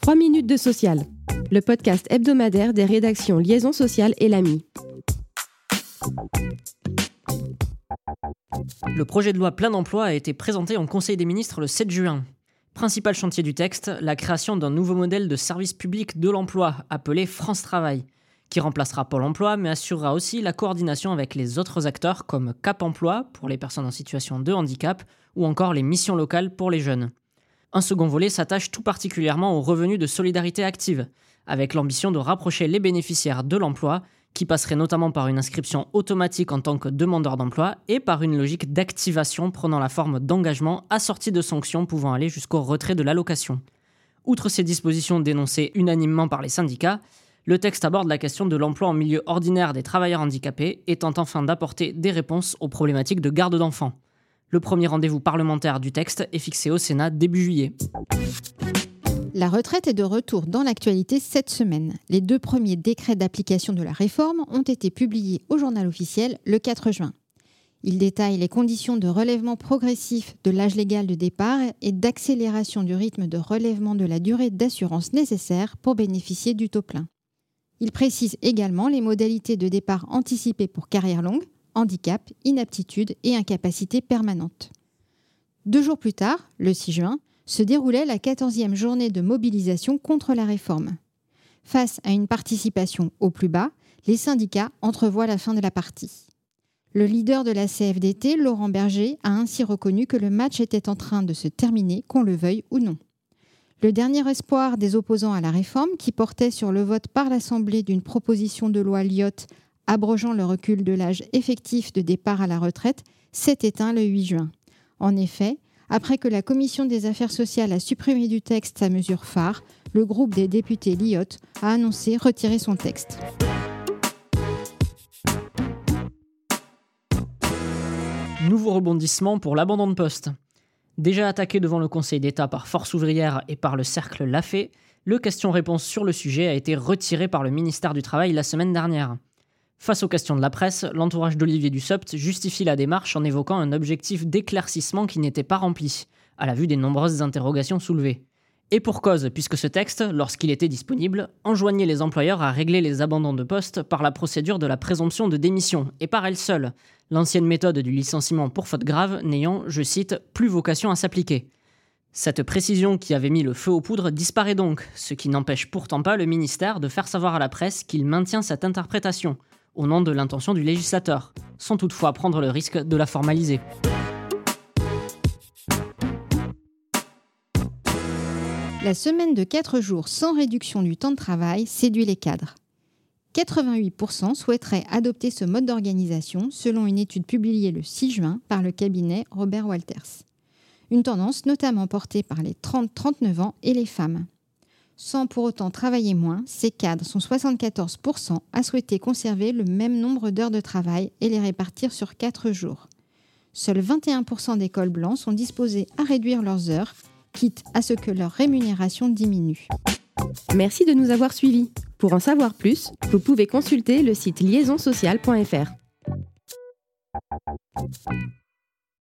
3 minutes de social, le podcast hebdomadaire des rédactions Liaison sociale et l'AMI. Le projet de loi plein emploi a été présenté en Conseil des ministres le 7 juin. Principal chantier du texte, la création d'un nouveau modèle de service public de l'emploi appelé France Travail, qui remplacera Pôle Emploi mais assurera aussi la coordination avec les autres acteurs comme Cap Emploi pour les personnes en situation de handicap ou encore les missions locales pour les jeunes. Un second volet s'attache tout particulièrement aux revenus de solidarité active, avec l'ambition de rapprocher les bénéficiaires de l'emploi, qui passerait notamment par une inscription automatique en tant que demandeur d'emploi et par une logique d'activation prenant la forme d'engagement assorti de sanctions pouvant aller jusqu'au retrait de l'allocation. Outre ces dispositions dénoncées unanimement par les syndicats, le texte aborde la question de l'emploi en milieu ordinaire des travailleurs handicapés et tente enfin d'apporter des réponses aux problématiques de garde d'enfants. Le premier rendez-vous parlementaire du texte est fixé au Sénat début juillet. La retraite est de retour dans l'actualité cette semaine. Les deux premiers décrets d'application de la réforme ont été publiés au journal officiel le 4 juin. Ils détaillent les conditions de relèvement progressif de l'âge légal de départ et d'accélération du rythme de relèvement de la durée d'assurance nécessaire pour bénéficier du taux plein. Ils précisent également les modalités de départ anticipé pour carrière longue, handicap, inaptitude et incapacité permanente. Deux jours plus tard, le 6 juin, se déroulait la 14e journée de mobilisation contre la réforme. Face à une participation au plus bas, les syndicats entrevoient la fin de la partie. Le leader de la CFDT, Laurent Berger, a ainsi reconnu que le match était en train de se terminer, qu'on le veuille ou non. Le dernier espoir des opposants à la réforme, qui portait sur le vote par l'Assemblée d'une proposition de loi Lyotte abrogeant le recul de l'âge effectif de départ à la retraite, s'est éteint le 8 juin. En effet, après que la Commission des affaires sociales a supprimé du texte sa mesure phare, le groupe des députés Lyotte a annoncé retirer son texte. Nouveau rebondissement pour l'abandon de poste. Déjà attaqué devant le Conseil d'État par Force ouvrière et par le Cercle Lafay, le question-réponse sur le sujet a été retiré par le ministère du Travail la semaine dernière. Face aux questions de la presse, l'entourage d'Olivier Dussopt justifie la démarche en évoquant un objectif d'éclaircissement qui n'était pas rempli, à la vue des nombreuses interrogations soulevées. Et pour cause, puisque ce texte, lorsqu'il était disponible, enjoignait les employeurs à régler les abandons de poste par la procédure de la présomption de démission, et par elle seule, l'ancienne méthode du licenciement pour faute grave n'ayant, je cite, plus vocation à s'appliquer. Cette précision qui avait mis le feu aux poudres disparaît donc, ce qui n'empêche pourtant pas le ministère de faire savoir à la presse qu'il maintient cette interprétation, au nom de l'intention du législateur, sans toutefois prendre le risque de la formaliser. La semaine de 4 jours sans réduction du temps de travail séduit les cadres. 88% souhaiteraient adopter ce mode d'organisation selon une étude publiée le 6 juin par le cabinet Robert Walters. Une tendance notamment portée par les 30-39 ans et les femmes. Sans pour autant travailler moins, ces cadres sont 74% à souhaiter conserver le même nombre d'heures de travail et les répartir sur 4 jours. Seuls 21% des cols blancs sont disposés à réduire leurs heures, quitte à ce que leur rémunération diminue. Merci de nous avoir suivis. Pour en savoir plus, vous pouvez consulter le site liaisonsocial.fr.